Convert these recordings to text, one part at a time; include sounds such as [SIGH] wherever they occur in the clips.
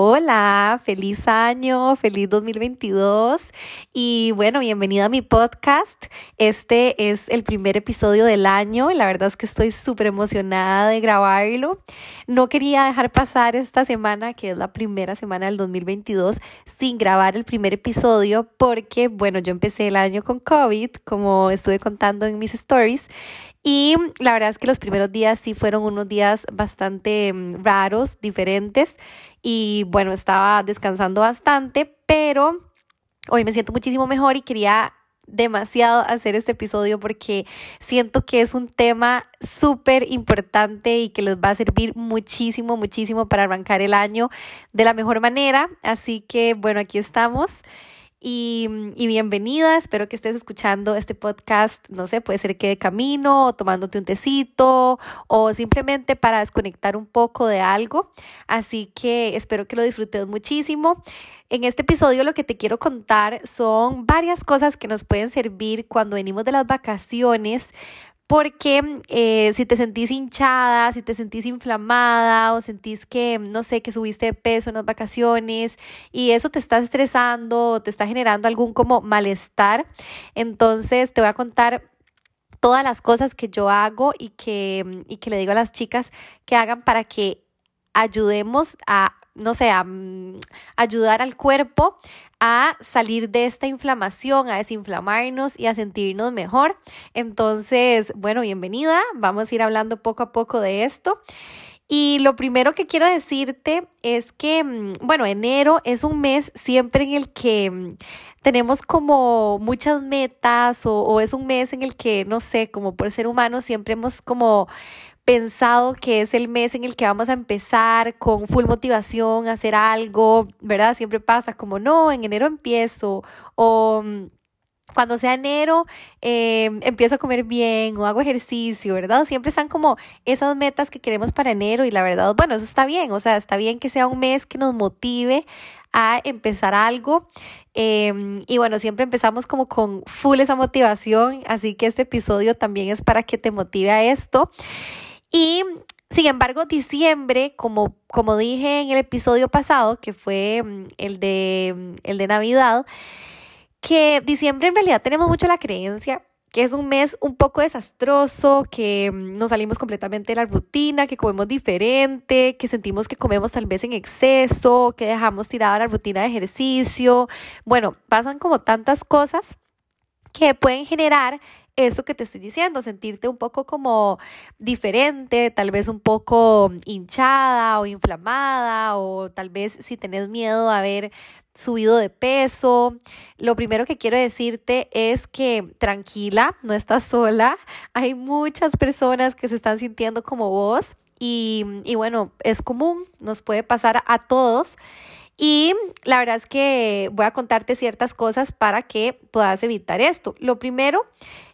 Hola, feliz año, feliz 2022 y bueno, bienvenida a mi podcast. Este es el primer episodio del año y la verdad es que estoy súper emocionada de grabarlo. No quería dejar pasar esta semana, que es la primera semana del 2022, sin grabar el primer episodio porque bueno, yo empecé el año con COVID, como estuve contando en mis stories y la verdad es que los primeros días sí fueron unos días bastante mm, raros, diferentes. Y bueno, estaba descansando bastante, pero hoy me siento muchísimo mejor y quería demasiado hacer este episodio porque siento que es un tema súper importante y que les va a servir muchísimo, muchísimo para arrancar el año de la mejor manera. Así que bueno, aquí estamos. Y, bienvenida, espero que estés escuchando este podcast, no sé, puede ser que de camino, o tomándote un tecito, o simplemente para desconectar un poco de algo. Así que espero que lo disfrutes muchísimo. En este episodio lo que te quiero contar son varias cosas que nos pueden servir cuando venimos de las vacaciones porque eh, si te sentís hinchada, si te sentís inflamada o sentís que, no sé, que subiste de peso en las vacaciones y eso te está estresando o te está generando algún como malestar, entonces te voy a contar todas las cosas que yo hago y que, y que le digo a las chicas que hagan para que ayudemos a no sé, mm, ayudar al cuerpo a salir de esta inflamación, a desinflamarnos y a sentirnos mejor. Entonces, bueno, bienvenida. Vamos a ir hablando poco a poco de esto. Y lo primero que quiero decirte es que, mm, bueno, enero es un mes siempre en el que mm, tenemos como muchas metas o, o, es un mes en el que, no sé, como por ser humano siempre hemos como pensado que es el mes en el que vamos a empezar con full motivación a hacer algo, ¿verdad? Siempre pasa como, no, en enero empiezo o mm, cuando sea enero eh, empiezo a comer bien o hago ejercicio, ¿verdad? Siempre están como esas metas que queremos para enero y la verdad, bueno, eso está bien, o sea, está bien que sea un mes que nos motive a empezar algo. Em, y bueno, siempre empezamos como con full esa motivación, así que este episodio también es para que te motive a esto. Y sin embargo, diciembre, como, como dije en el episodio pasado, que fue mm, el de, mm, el de Navidad, que diciembre en realidad tenemos mucho la creencia que es un mes un poco desastroso, que mm, nos salimos completamente de la rutina, que comemos diferente, que sentimos que comemos tal vez en exceso, que dejamos tirada la rutina de ejercicio. Bueno, pasan como tantas cosas que pueden generar eso que te estoy diciendo, sentirte un poco como diferente, tal vez un poco hinchada o inflamada o tal vez si tenés miedo a haber subido de peso. Lo primero que quiero decirte es que tranquila, no estás sola. Hay muchas personas que se están sintiendo como vos y, y bueno, es común, nos puede pasar a todos. Y la verdad es que voy a contarte ciertas cosas para que puedas evitar esto. Lo primero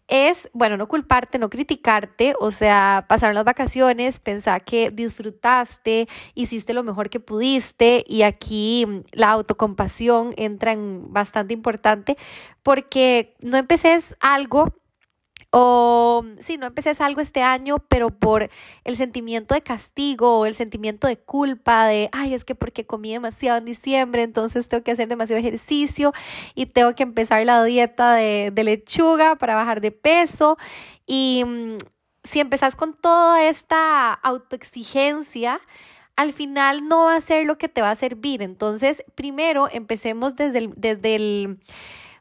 es, bueno, no culparte, no criticarte, o sea, pasaron las vacaciones, pensar que disfrutaste, hiciste lo mejor que pudiste y aquí la autocompasión entra en bastante importante porque no empeces algo o sí, no empecé algo este año, pero por el sentimiento de castigo el sentimiento de culpa de, ay, es que porque comí demasiado en diciembre, entonces tengo que hacer demasiado ejercicio y tengo que empezar la dieta de, de lechuga para bajar de peso. Y mm, si empezás con toda esta autoexigencia, al final no va a ser lo que te va a servir. Entonces, primero empecemos desde el, desde el,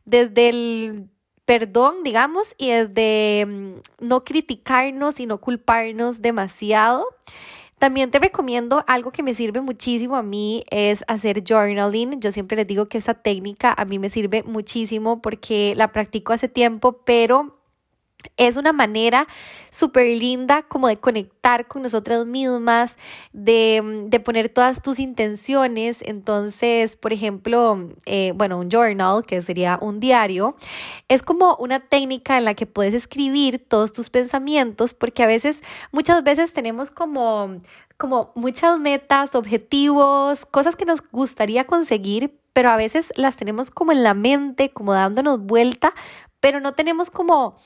desde el perdón, digamos, y es de mm, no criticarnos y no culparnos demasiado. También te recomiendo algo que me sirve muchísimo a mí es hacer journaling. Yo siempre les digo que esta técnica a mí me sirve muchísimo porque la practico hace tiempo, pero es una manera súper linda como de conectar con nosotras mismas, de, de, poner todas tus intenciones. Entonces, por ejemplo, eh, bueno, un journal, que sería un diario, es como una técnica en la que puedes escribir todos tus pensamientos, porque a veces, muchas veces tenemos como como muchas metas, objetivos, cosas que nos gustaría conseguir, pero a veces las tenemos como en la mente, como dándonos vuelta, pero no tenemos como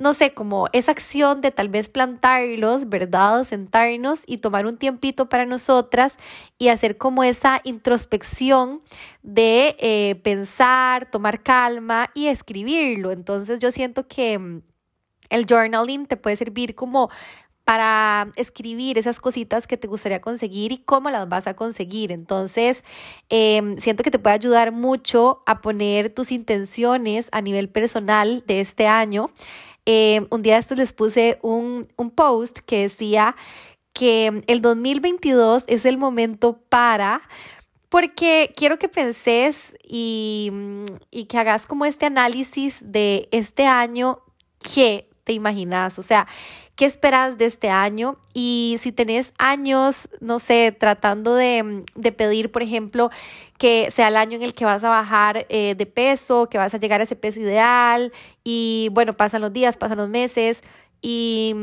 no sé, como esa acción de tal vez plantarlos, ¿verdad? Sentarnos y tomar un tiempito para nosotras y hacer como esa introspección de eh, pensar, tomar calma y escribirlo. Entonces yo siento que mm, el journaling te puede servir como para escribir esas cositas que te gustaría conseguir y cómo las vas a conseguir. Entonces, em, siento que te puede ayudar mucho a poner tus intenciones a nivel personal de este año eh, un día de estos les puse un, un post que decía que el 2022 es el momento para porque quiero que penses y, y, que hagas como este análisis de este año que te imaginas, o sea, qué esperas de este año y si tenés años, no sé, tratando de, de pedir, por ejemplo, que sea el año en el que vas a bajar eh, de peso, que vas a llegar a ese peso ideal y bueno, pasan los días, pasan los meses y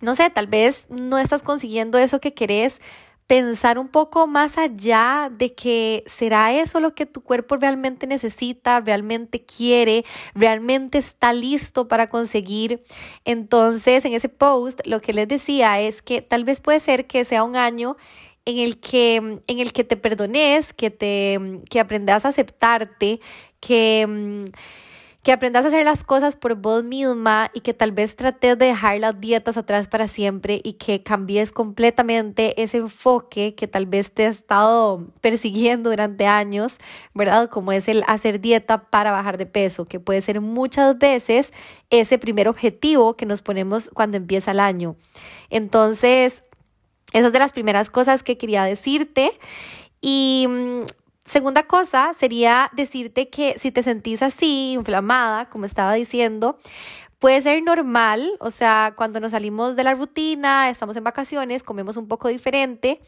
no sé, tal vez no estás consiguiendo eso que querés, pensar un poco más allá de que será eso lo que tu cuerpo realmente necesita, realmente quiere, realmente está listo para conseguir. Entonces, en ese post lo que les decía es que tal vez puede ser que sea un año en el que, en el que te perdones, que te que aprendas a aceptarte, que que aprendas a hacer las cosas por vos misma y que tal vez trates de dejar las dietas atrás para siempre y que cambies completamente ese enfoque que tal vez te ha estado persiguiendo durante años, ¿verdad? Como es el hacer dieta para bajar de peso, que puede ser muchas veces ese primer objetivo que nos ponemos cuando empieza el año. Entonces, esas de las primeras cosas que quería decirte. Y mm, Segunda cosa sería decirte que si te sentís así, inflamada, como estaba diciendo, puede ser normal, o sea, cuando nos salimos de la rutina, estamos en vacaciones, comemos un poco diferente,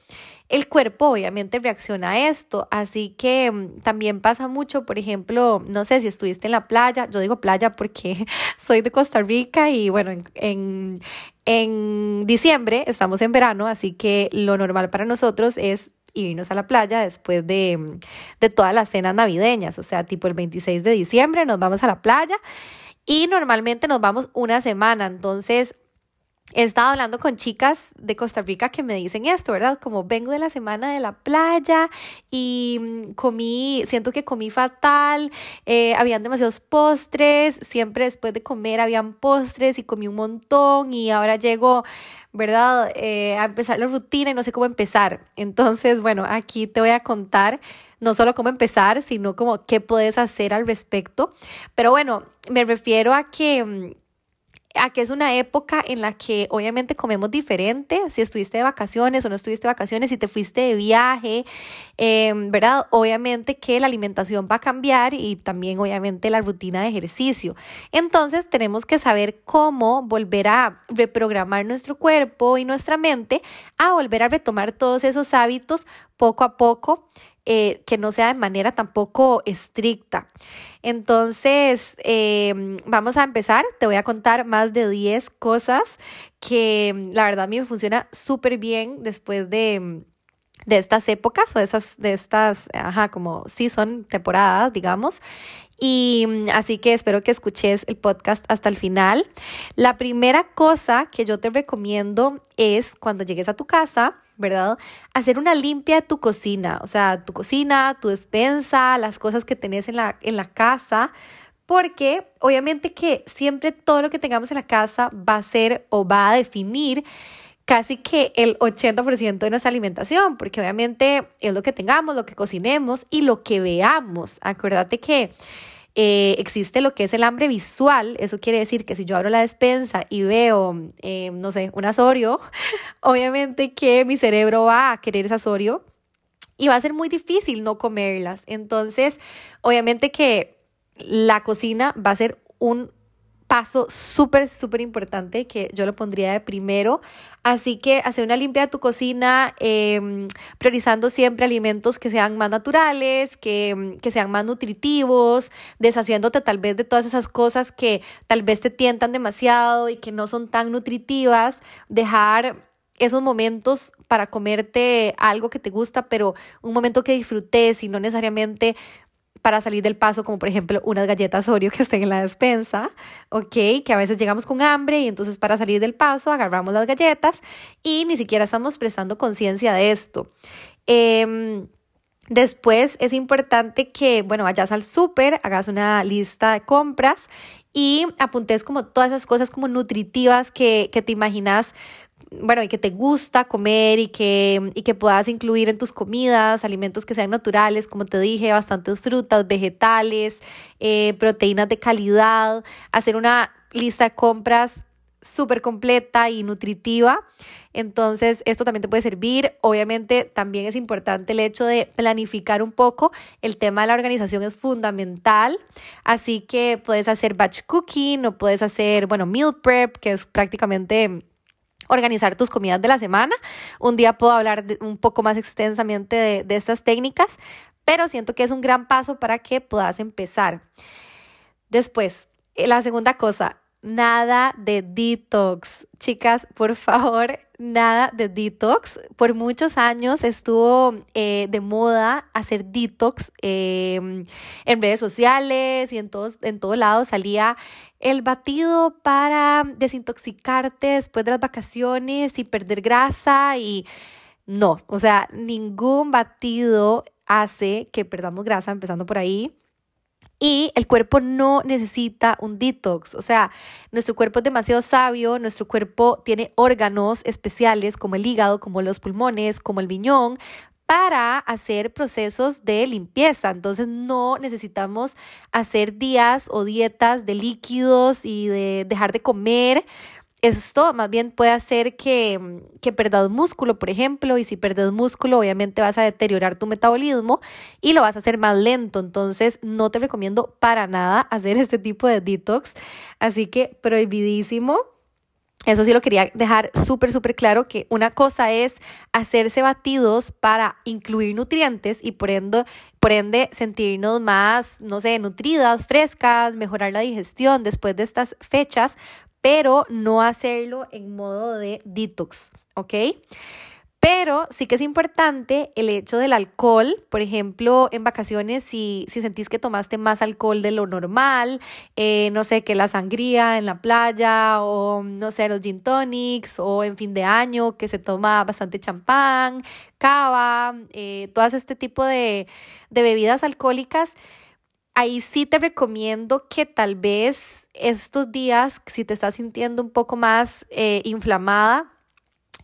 el cuerpo obviamente reacciona a esto, así que mm, también pasa mucho, por ejemplo, no sé si estuviste en la playa, yo digo playa porque [LAUGHS] soy de Costa Rica y bueno, en, en, en diciembre estamos en verano, así que lo normal para nosotros es irnos a la playa después de, de todas las cenas navideñas, o sea, tipo el 26 de diciembre nos vamos a la playa y normalmente nos vamos una semana, entonces he estado hablando con chicas de Costa Rica que me dicen esto, ¿verdad? Como vengo de la semana de la playa y mm, comí, siento que comí fatal, eh, habían demasiados postres, siempre después de comer habían postres y comí un montón y ahora llego, ¿verdad? Eh, a empezar la rutina y no sé cómo empezar. Entonces, bueno, aquí te voy a contar no solo cómo empezar, sino como qué puedes hacer al respecto. Pero bueno, me refiero a que a que es una época en la que obviamente comemos diferente, si estuviste de vacaciones o no estuviste de vacaciones, si te fuiste de viaje, em, ¿verdad? Obviamente que la alimentación va a cambiar y también obviamente la rutina de ejercicio. Entonces tenemos que saber cómo volver a reprogramar nuestro cuerpo y nuestra mente a volver a retomar todos esos hábitos poco a poco eh, que no sea de manera tampoco estricta. Entonces, em, vamos a empezar. Te voy a contar más de 10 cosas que mm, la verdad a mí me funciona súper bien después de mm, de estas épocas o de estas, de estas, ajá, como sí son temporadas, digamos. Y así que espero que escuches el podcast hasta el final. La primera cosa que yo te recomiendo es cuando llegues a tu casa, ¿verdad? Hacer una limpia de tu cocina, o sea, tu cocina, tu despensa, las cosas que tenés en la, en la casa, porque obviamente que siempre todo lo que tengamos en la casa va a ser o va a definir casi que el 80% de nuestra alimentación, porque obviamente es lo que tengamos, lo que cocinemos y lo que veamos. Acuérdate que eh, existe lo que es el hambre visual, eso quiere decir que si yo abro la despensa y veo, eh, no sé, un asorio, [LAUGHS] obviamente que mi cerebro va a querer ese asorio y va a ser muy difícil no comerlas. Entonces, obviamente que la cocina va a ser un paso súper, súper importante que yo lo pondría de primero. Así que hacer una limpia de tu cocina, em, priorizando siempre alimentos que sean más naturales, que, que sean más nutritivos, deshaciéndote tal vez de todas esas cosas que tal vez te tientan demasiado y que no son tan nutritivas. Dejar esos momentos para comerte algo que te gusta, pero un momento que disfrutes y no necesariamente para salir del paso, como por ejemplo unas galletas Oreo que estén en la despensa, ¿ok? Que a veces llegamos con hambre y entonces para salir del paso agarramos las galletas y ni siquiera estamos prestando conciencia de esto. Em, después es importante que, bueno, vayas al súper, hagas una lista de compras y apuntes como todas esas cosas como nutritivas que, que te imaginas bueno, y que te gusta comer y que, y que puedas incluir en tus comidas alimentos que sean naturales, como te dije, bastantes frutas, vegetales, eh, proteínas de calidad, hacer una lista de compras súper completa y nutritiva. Entonces, esto también te puede servir. Obviamente, también es importante el hecho de planificar un poco. El tema de la organización es fundamental. Así que puedes hacer batch cooking o puedes hacer, bueno, meal prep, que es prácticamente organizar tus comidas de la semana. Un día puedo hablar un poco más extensamente de, de estas técnicas, pero siento que es un gran paso para que puedas empezar. Después, eh, la segunda cosa, nada de detox. Chicas, por favor, nada de detox. Por muchos años estuvo eh, de moda hacer detox em, en redes sociales y en todos, en todo lado salía el batido para desintoxicarte después de las vacaciones y perder grasa y no, o sea, ningún batido hace que perdamos grasa, empezando por ahí. Y el cuerpo no necesita un detox, o sea, nuestro cuerpo es demasiado sabio, nuestro cuerpo tiene órganos especiales como el hígado, como los pulmones, como el viñón, para hacer procesos de limpieza. Entonces no necesitamos hacer días o dietas de líquidos y de dejar de comer esto más bien puede hacer que, que perdas músculo, por ejemplo, y si perdes músculo, obviamente vas a deteriorar tu metabolismo y lo vas a hacer más lento. Entonces, no te recomiendo para nada [LAUGHS] hacer este tipo de detox. Así que prohibidísimo. Eso sí lo quería dejar súper, súper claro que una cosa es hacerse batidos para incluir nutrientes y por ende, por ende sentirnos más, no sé, nutridas, frescas, mejorar la digestión después de estas fechas, pero no hacerlo en modo de detox, ¿ok? Pero sí que es importante el hecho del alcohol, por ejemplo, en vacaciones, si, si sentís que tomaste más alcohol de lo normal, eh, no sé, que la sangría en la playa, o no sé, los gin tonics, o en fin de año, que se toma bastante champán, cava, eh, todas este tipo de, de bebidas alcohólicas, ahí sí te recomiendo que tal vez estos días, si te estás sintiendo un poco más eh, inflamada,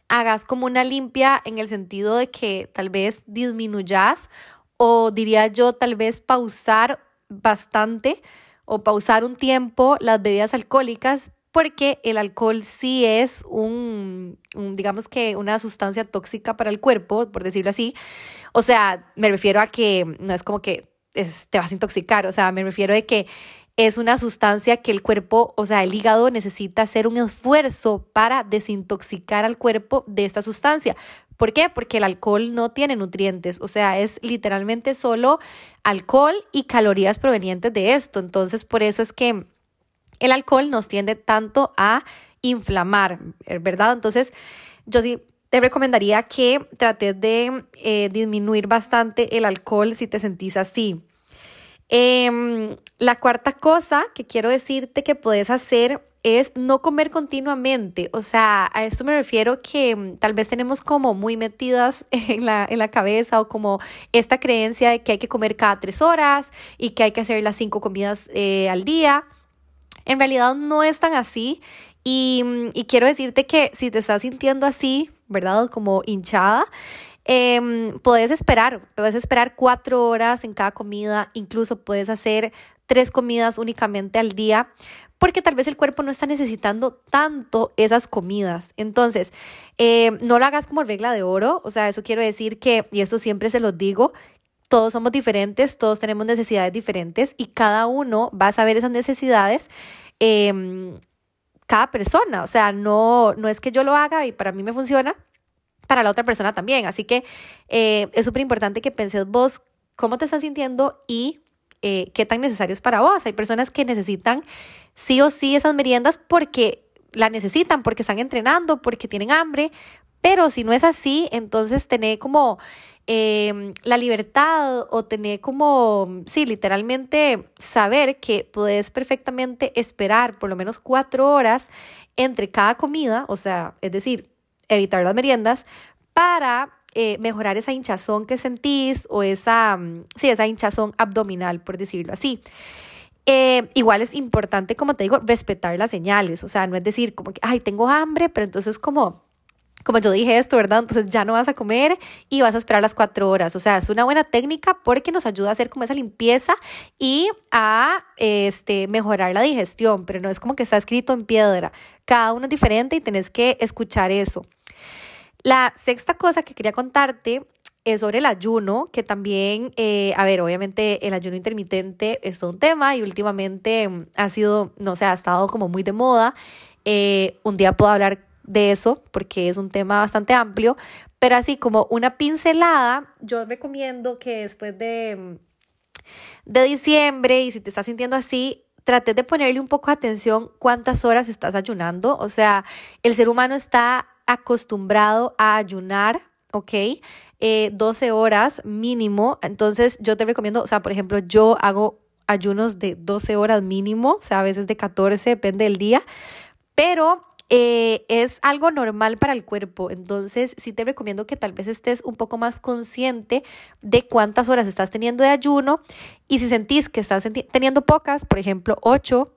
hagas como una limpia en el sentido de que tal vez disminuyas o diría yo tal vez pausar bastante o pausar un tiempo las bebidas alcohólicas porque el alcohol sí es un, digamos que una sustancia tóxica para el cuerpo, por decirlo así. O sea, me refiero a que no es como que te vas a intoxicar, o sea, me refiero a que es una sustancia que el cuerpo, o sea, el hígado necesita hacer un esfuerzo para desintoxicar al cuerpo de esta sustancia. ¿Por qué? Porque el alcohol no tiene nutrientes, o sea, es literalmente solo alcohol y calorías provenientes de esto. Entonces, por eso es que el alcohol nos tiende tanto a inflamar, ¿verdad? Entonces, yo sí te recomendaría que trates de eh, disminuir bastante el alcohol si te sentís así. Em, la cuarta cosa que quiero decirte que puedes hacer es no comer continuamente. O sea, a esto me refiero que mm, tal vez tenemos como muy metidas [LAUGHS] en la, en la cabeza o como esta creencia de que hay que comer cada tres horas y que hay que hacer las cinco comidas eh, al día. En realidad no es tan así y, mm, y quiero decirte que si te estás sintiendo así, ¿verdad? Como hinchada, eh, puedes esperar, puedes esperar cuatro horas en cada comida, incluso puedes hacer tres comidas únicamente al día, porque tal vez el cuerpo no está necesitando tanto esas comidas. Entonces, eh, no lo hagas como regla de oro, o sea, eso quiero decir que, y esto siempre se lo digo, todos somos diferentes, todos tenemos necesidades diferentes y cada uno va a saber esas necesidades em, cada persona. O sea, no, no es que yo lo haga y para mí me funciona, para la otra persona también. Así que eh, es súper importante que penses vos cómo te estás sintiendo y eh, qué tan necesario es para vos. Hay personas que necesitan sí o sí esas meriendas porque la necesitan, porque están entrenando, porque tienen hambre, pero si no es así, entonces tener como em, la libertad o tener como, sí, literalmente saber que puedes perfectamente esperar por lo menos cuatro horas entre cada comida, o sea, es decir, evitar las meriendas para eh, mejorar esa hinchazón que sentís o esa, mm, sí, esa hinchazón abdominal, por decirlo así. Eh, igual es importante, como te digo, respetar las señales, o sea, no es decir como que, ay, tengo hambre, pero entonces como como yo dije esto, ¿verdad? Entonces ya no vas a comer y vas a esperar las cuatro horas. O sea, es una buena técnica porque nos ayuda a hacer como esa limpieza y a este, mejorar la digestión, pero no es como que está escrito en piedra. Cada uno es diferente y tenés que escuchar eso. La sexta cosa que quería contarte es sobre el ayuno, que también, eh, a ver, obviamente el ayuno intermitente es todo un tema y últimamente ha sido, no sé, ha estado como muy de moda. Eh, un día puedo hablar de eso porque es un tema bastante amplio, pero así como una pincelada, yo recomiendo que después de, mm, de diciembre y si te estás sintiendo así, trates de ponerle un poco de atención cuántas horas estás ayunando. O sea, el ser humano está acostumbrado a ayunar, ¿ok? 12 eh, horas mínimo. Entonces yo te recomiendo, o sea, por ejemplo, yo hago ayunos de 12 horas mínimo, o sea, a veces de 14, depende del día, pero eh, es algo normal para el cuerpo. Entonces, sí te recomiendo que tal vez estés un poco más consciente de cuántas horas estás teniendo de ayuno y si sentís que estás teniendo pocas, por ejemplo, 8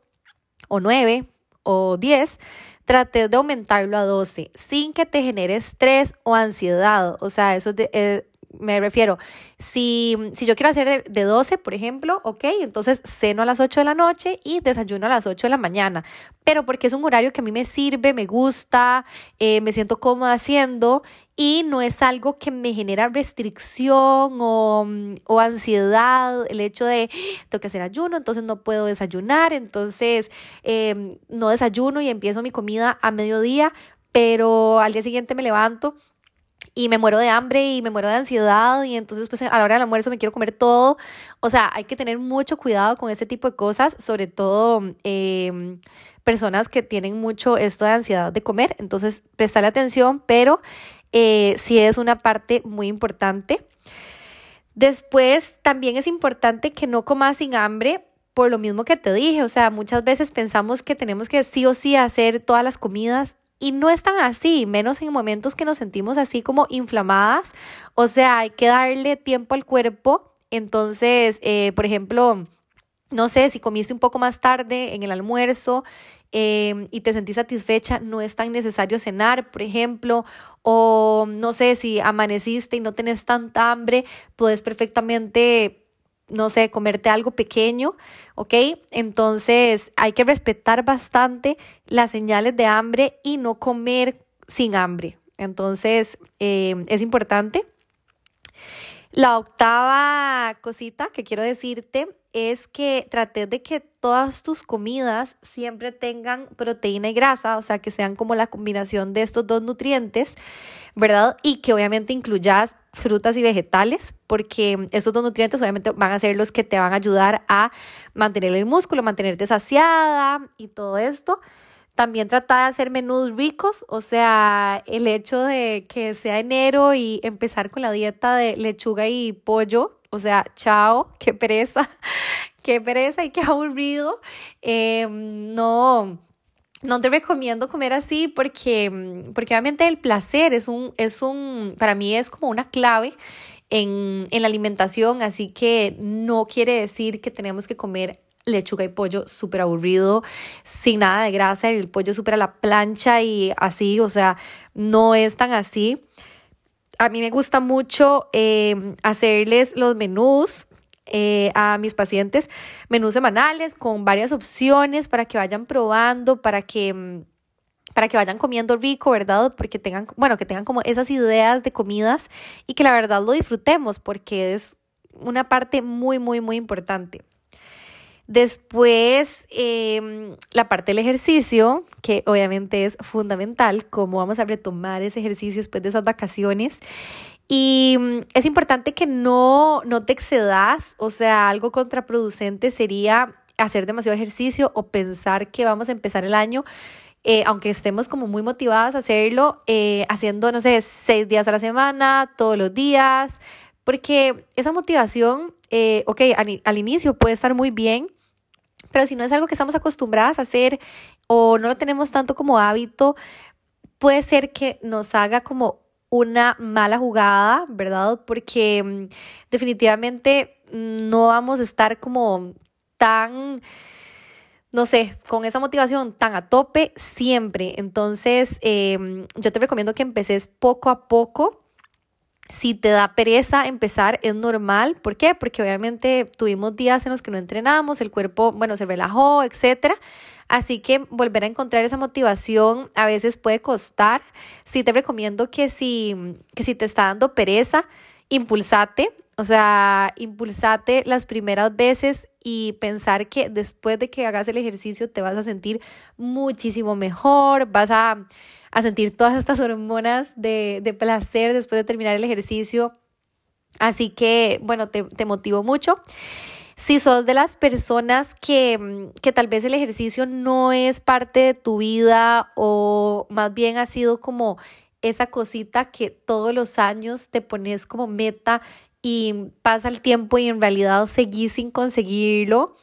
o 9 o 10, trates de aumentarlo a 12 sin que te genere estrés o ansiedad. O sea, eso es de, eh, me refiero, si, si yo quiero hacer de, 12, por ejemplo, ok, entonces ceno a las 8 de la noche y desayuno a las 8 de la mañana, pero porque es un horario que a mí me sirve, me gusta, eh, me siento cómoda haciendo y no es algo que me genera restricción o, o ansiedad, el hecho de tengo que hacer ayuno, entonces no puedo desayunar, entonces em, no desayuno y empiezo mi comida a mediodía, pero al día siguiente me levanto y me muero de hambre y me muero de ansiedad y entonces pues a la hora del almuerzo me quiero comer todo. O sea, hay que tener mucho cuidado con ese tipo de cosas, sobre todo em, personas que tienen mucho esto de ansiedad de comer. Entonces, prestarle atención, pero eh, sí es una parte muy importante. Después, también es importante que no comas sin hambre por lo mismo que te dije, o sea, muchas veces pensamos que tenemos que sí o sí hacer todas las comidas y no es tan así, menos en momentos que nos sentimos así como inflamadas. O sea, hay que darle tiempo al cuerpo. Entonces, eh, por ejemplo, no sé, si comiste un poco más tarde en el almuerzo em, y te sentís satisfecha, no es tan necesario cenar, por ejemplo, o no sé, si amaneciste y no tenés tanta hambre, puedes perfectamente no sé, comerte algo pequeño, ¿ok? Entonces hay que respetar bastante las señales de hambre y no comer sin hambre. Entonces eh, es importante. La octava cosita que quiero decirte es que trates de que todas tus comidas siempre tengan proteína y grasa, o sea, que sean como la combinación de estos dos nutrientes, ¿verdad? Y que obviamente incluyas frutas y vegetales, porque estos dos nutrientes obviamente van a ser los que te van a ayudar a mantener el músculo, mantenerte saciada y todo esto. También trata de hacer menús ricos, o sea, el hecho de que sea enero y empezar con la dieta de lechuga y pollo, o sea, chao, [LAUGHS] qué pereza, qué pereza y qué aburrido. Em, no, no te recomiendo comer así porque, porque obviamente el placer es un, es un, para mí es como una clave en, en la alimentación, así que no quiere decir que tenemos que comer lechuga y pollo súper aburrido, sin nada de grasa, el pollo súper a la plancha y así, o sea, no es tan así. A mí me gusta mucho eh, hacerles los menús eh, a mis pacientes, menús semanales con varias opciones para que vayan probando, para que mm, para que vayan comiendo rico, ¿verdad? Porque tengan, bueno, que tengan como esas ideas de comidas y que la verdad lo disfrutemos porque es una parte muy, muy, muy importante. Después, em, la parte del ejercicio, que obviamente es fundamental, cómo vamos a retomar ese ejercicio después de esas vacaciones. Y mm, es importante que no, no te excedas, o sea, algo contraproducente sería hacer demasiado ejercicio o pensar que vamos a empezar el año eh, aunque estemos como muy motivadas a hacerlo, eh, haciendo, no sé, seis días a la semana, todos los días, porque esa motivación, eh, ok, al, inicio puede estar muy bien, pero si no es algo que estamos acostumbradas a hacer o no lo tenemos tanto como hábito, puede ser que nos haga como una mala jugada, ¿verdad? Porque mm, definitivamente no vamos a estar como tan no sé, con esa motivación tan a tope siempre. Entonces, em, yo te recomiendo que empeces poco a poco. Si te da pereza empezar, es normal. ¿Por qué? Porque obviamente tuvimos días en los que no entrenamos, el cuerpo, bueno, se relajó, etc. Así que volver a encontrar esa motivación a veces puede costar. Sí te recomiendo que si, que si te está dando pereza, impulsate. O sea, impulsate las primeras veces y pensar que después de que hagas el ejercicio te vas a sentir muchísimo mejor, vas a, sentir todas estas hormonas de, placer después de terminar el ejercicio. Así que, bueno, te, te motivo mucho. Si sos de las personas que, que tal vez el ejercicio no es parte de tu vida o más bien ha sido como esa cosita que todos los años te pones como meta y pasa el tiempo y en realidad seguís sin conseguirlo.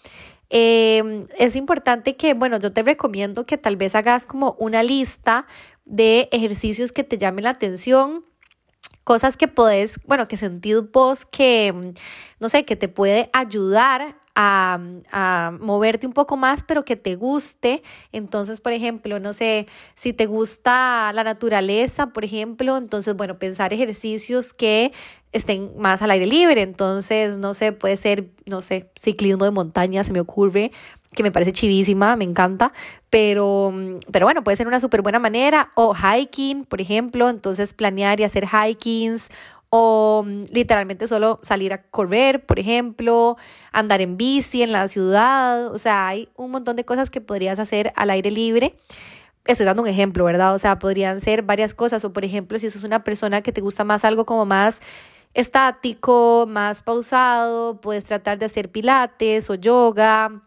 Em, es importante que, bueno, yo te recomiendo que tal vez hagas como una lista de ejercicios que te llamen la atención, cosas que podés, bueno, que sentís vos que, no sé, que te puede ayudar a, moverte un poco más, pero que te guste. Entonces, por ejemplo, no sé, si te gusta la naturaleza, por ejemplo, entonces, bueno, pensar ejercicios que estén más al aire libre. Entonces, no sé, puede ser, no sé, ciclismo de montaña, se me ocurre que me parece chivísima, me encanta, pero, pero bueno, puede ser una súper buena manera, o hiking, por ejemplo, entonces planear y hacer hikings, o mm, literalmente solo salir a correr, por ejemplo, andar en bici en la ciudad, o sea, hay un montón de cosas que podrías hacer al aire libre. Estoy dando un ejemplo, ¿verdad? O sea, podrían ser varias cosas, o por ejemplo, si sos una persona que te gusta más algo como más estático, más pausado, puedes tratar de hacer pilates o yoga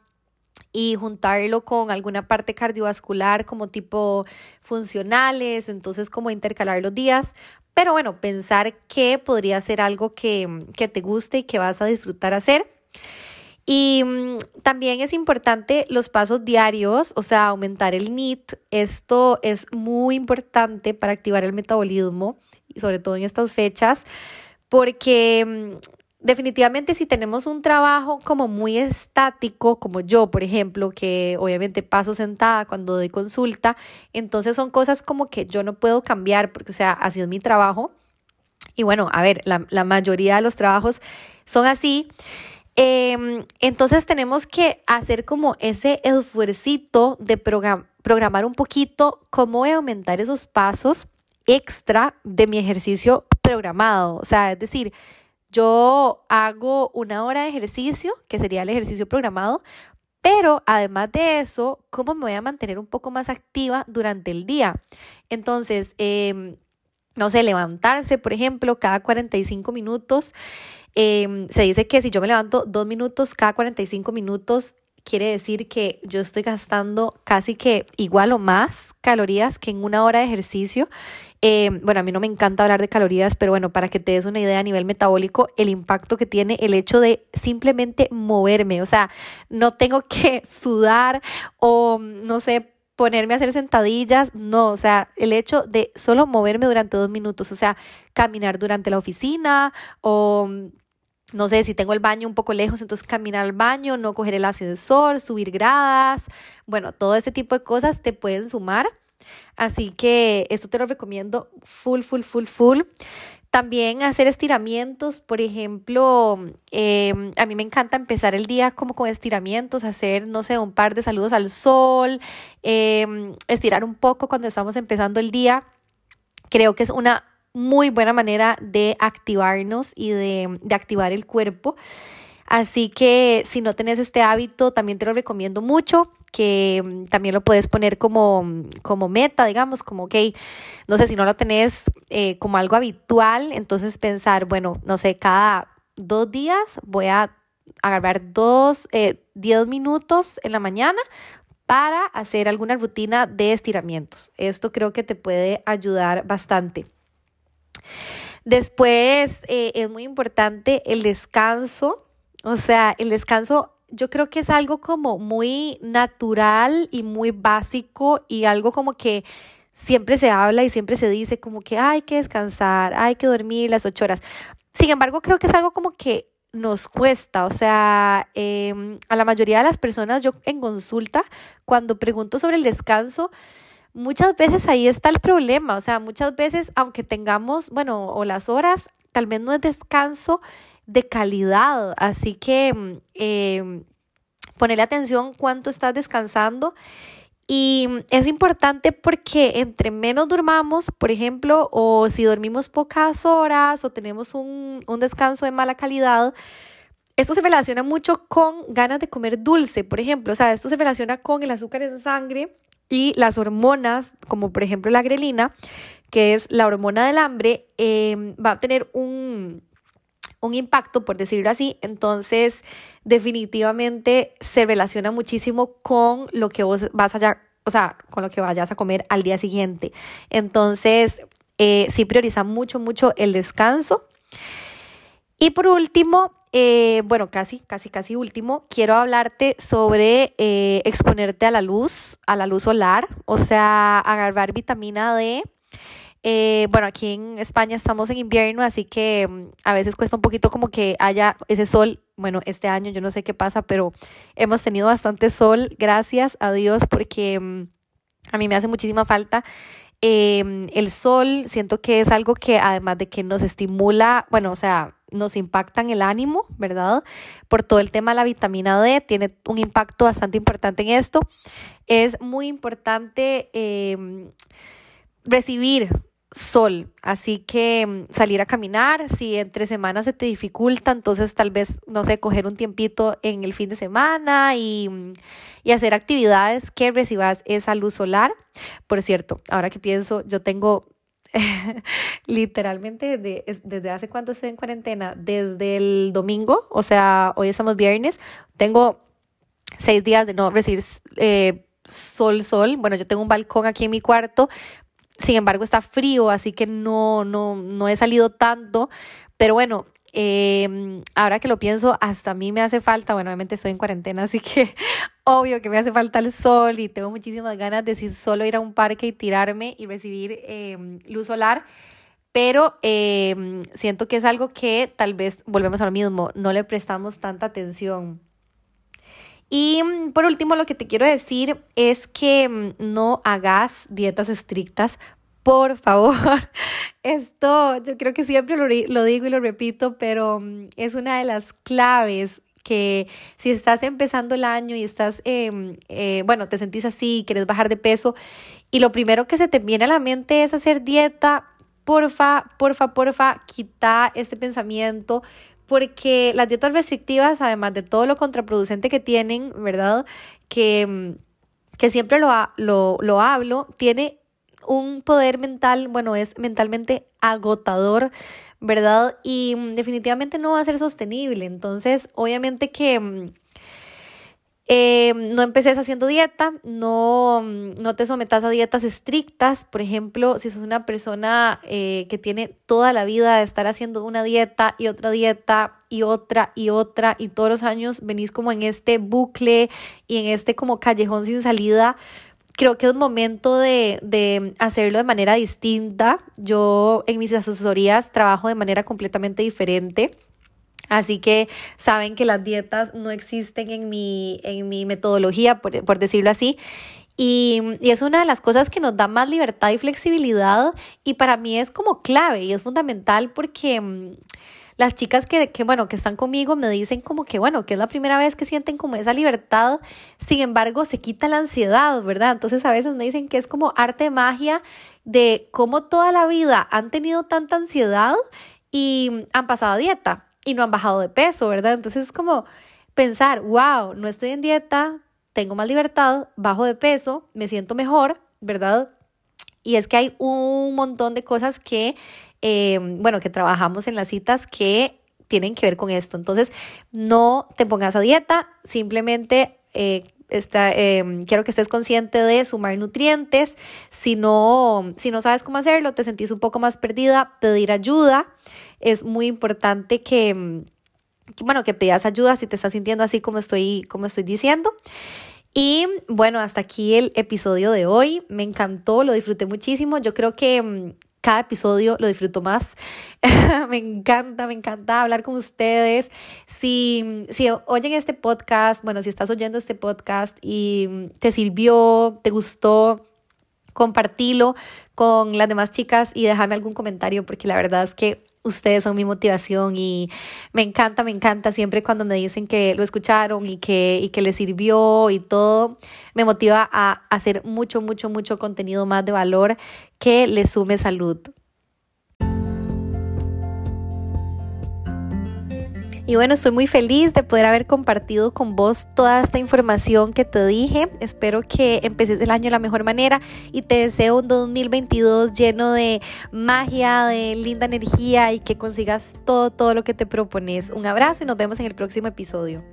y juntarlo con alguna parte cardiovascular como tipo funcionales, entonces como intercalar los días pero bueno, pensar que podría ser algo que, te guste y que vas a disfrutar hacer. Y mm, también es importante los pasos diarios, o sea, aumentar el NIT. Esto es muy importante para activar el metabolismo, sobre todo en estas fechas, porque mm, definitivamente si tenemos un trabajo como muy estático, como yo, por ejemplo, que obviamente paso sentada cuando doy consulta, entonces son cosas como que yo no puedo cambiar, porque o sea, así es mi trabajo. Y bueno, a ver, la, mayoría de los trabajos son así. Em, entonces tenemos que hacer como ese esfuercito de programar un poquito cómo voy a aumentar esos pasos extra de mi ejercicio programado. O sea, es decir, yo hago una hora de ejercicio, que sería el ejercicio programado, pero además de eso, ¿cómo me voy a mantener un poco más activa durante el día? Entonces, em, no sé, levantarse, por ejemplo, cada 45 minutos. Em, se dice que si yo me levanto dos minutos cada 45 minutos, quiere decir que yo estoy gastando casi que igual o más calorías que en una hora de ejercicio. Eh, bueno, a mí no me encanta hablar de calorías, pero bueno, para que te des una idea a nivel metabólico, el impacto que tiene el hecho de simplemente moverme, o sea, no tengo [LAUGHS] que sudar o no sé, ponerme a hacer sentadillas, no, o sea, el hecho de solo moverme durante dos minutos, o sea, caminar durante la oficina o no sé, si tengo el baño un poco lejos, entonces caminar al baño, no coger el ascensor, subir gradas, bueno, todo ese tipo de cosas te pueden sumar. Así que esto te lo recomiendo full, full, full, full. También hacer estiramientos, por ejemplo, em, a mí me encanta empezar el día como con estiramientos, hacer, no sé, un par de saludos al sol, em, estirar un poco cuando estamos empezando el día. Creo que es una muy buena manera de activarnos y de, activar el cuerpo. Así que si no tenés este hábito, también te lo recomiendo mucho, que mm, también lo puedes poner como, como meta, digamos, como, ok, no sé, si no lo tenés eh, como algo habitual, entonces pensar, bueno, no sé, cada dos días voy a agarrar dos, eh, diez minutos en la mañana para hacer alguna rutina de estiramientos. Esto creo que te puede ayudar bastante. Después eh, es muy importante el descanso. O sea, el descanso yo creo que es algo como muy natural y muy básico y algo como que siempre se habla y siempre se dice como que hay que descansar, hay que dormir las ocho horas. Sin embargo, creo que es algo como que nos cuesta, o sea, em, a la mayoría de las personas yo en consulta, cuando pregunto sobre el descanso, muchas veces ahí está el problema, o sea, muchas veces aunque tengamos, bueno, o las horas, tal vez no es descanso de calidad, así que eh, ponerle atención cuánto estás descansando y es importante porque entre menos durmamos, por ejemplo, o si dormimos pocas horas o tenemos un, un descanso de mala calidad, esto se relaciona mucho con ganas de comer dulce, por ejemplo. O sea, esto se relaciona con el azúcar en sangre y las hormonas, como por ejemplo la grelina, que es la hormona del hambre, em, va a tener un, un impacto, por decirlo así. Entonces, definitivamente se relaciona muchísimo con lo que vos vas a, o sea, con lo que vayas a comer al día siguiente. Entonces, eh, sí prioriza mucho, mucho el descanso. Y por último, eh, bueno, casi, casi, casi último, quiero hablarte sobre eh, exponerte a la luz, a la luz solar, o sea, agarrar vitamina D. Eh, bueno, aquí en España estamos en invierno, así que mm, a veces cuesta un poquito como que haya ese sol. Bueno, este año yo no sé qué pasa, pero hemos tenido bastante sol, gracias a Dios, porque mm, a mí me hace muchísima falta. Em, el sol, siento que es algo que además de que nos estimula, bueno, o sea, nos impactan el ánimo, ¿verdad? Por todo el tema de la vitamina D, tiene un impacto bastante importante en esto. Es muy importante em, recibir sol, así que mm, salir a caminar, si entre semanas se te dificulta, entonces tal vez, no sé, coger un tiempito en el fin de semana y, mm, y hacer actividades que recibas esa luz solar. Por cierto, ahora que pienso, yo tengo [LAUGHS] literalmente desde, desde hace cuánto estoy en cuarentena, desde el domingo, o sea, hoy estamos viernes, tengo seis días de no recibir eh, sol, sol. Bueno, yo tengo un balcón aquí en mi cuarto, sin embargo está frío, así que no, no, no he salido tanto, pero bueno, Em, ahora que lo pienso, hasta a mí me hace falta, bueno, obviamente estoy en cuarentena, [LAUGHS] así que obvio que me hace falta el sol y tengo muchísimas ganas de si solo ir a un parque y tirarme y recibir em, luz solar, pero em, siento que es algo que tal vez volvemos a lo mismo, no le prestamos tanta atención. Y mm, por último, lo que te quiero decir es que mm, no hagas dietas estrictas por favor. [LAUGHS] Esto yo creo que siempre lo, digo y lo repito, pero mm, es una de las claves que si estás empezando el año y estás, em, eh, bueno, te sentís así, quieres bajar de peso y lo primero que se te viene a la mente es hacer dieta, porfa, porfa, porfa, quita este pensamiento porque las dietas restrictivas, además de todo lo contraproducente que tienen, ¿verdad? Que, mm, que siempre lo, lo, lo hablo, tiene un poder mental, bueno, es mentalmente agotador, ¿verdad? Y mm, definitivamente no va a ser sostenible. Entonces, obviamente que... Eh, no empeces haciendo dieta, no, no te sometas a dietas estrictas. Por ejemplo, si sos una persona eh, que tiene toda la vida de estar haciendo una dieta y otra dieta y otra y otra y todos los años venís como en este bucle y en este como callejón sin salida, creo que es momento de, de, hacerlo de manera distinta. Yo en mis asesorías trabajo de manera completamente diferente. Así que saben que las dietas no existen en mi, en mi metodología, por, por decirlo así. Y, y, es una de las cosas que nos da más libertad y flexibilidad y para mí es como clave y es fundamental porque mm, las chicas que, que, bueno, que están conmigo me dicen como que, bueno, que es la primera vez que sienten como esa libertad, sin embargo, se quita la ansiedad, ¿verdad? Entonces a veces me dicen que es como arte magia de cómo toda la vida han tenido tanta ansiedad y han pasado a dieta. Y no han bajado de peso, ¿verdad? Entonces es como pensar, wow, no estoy en dieta, tengo más libertad, bajo de peso, me siento mejor, ¿verdad? Y es que hay un montón de cosas que, eh, bueno, que trabajamos en las citas que tienen que ver con esto. Entonces, no te pongas a dieta, simplemente eh, está, em, quiero que estés consciente de sumar nutrientes. Si no, si no sabes cómo hacerlo, te sentís un poco más perdida, pedir ayuda. Es muy importante que, bueno, que pidas ayuda si te estás sintiendo así como estoy, como estoy diciendo. Y bueno, hasta aquí el episodio de hoy. Me encantó, lo disfruté muchísimo. Yo creo que em, cada episodio lo disfruto más. [LAUGHS] me encanta, me encanta hablar con ustedes. Si, si oyen este podcast, bueno, si estás oyendo este podcast y te sirvió, te gustó, compartilo con las demás chicas y déjame algún comentario porque la verdad es que ustedes son mi motivación y me encanta, me encanta siempre cuando me dicen que lo escucharon y que, y que les sirvió y todo, me motiva a hacer mucho, mucho, mucho contenido más de valor que les sume salud. Y bueno, estoy muy feliz de poder haber compartido con vos toda esta información que te dije. Espero que empeces el año de la mejor manera y te deseo un 2022 lleno de magia, de linda energía y que consigas todo, todo lo que te propones. Un abrazo y nos vemos en el próximo episodio.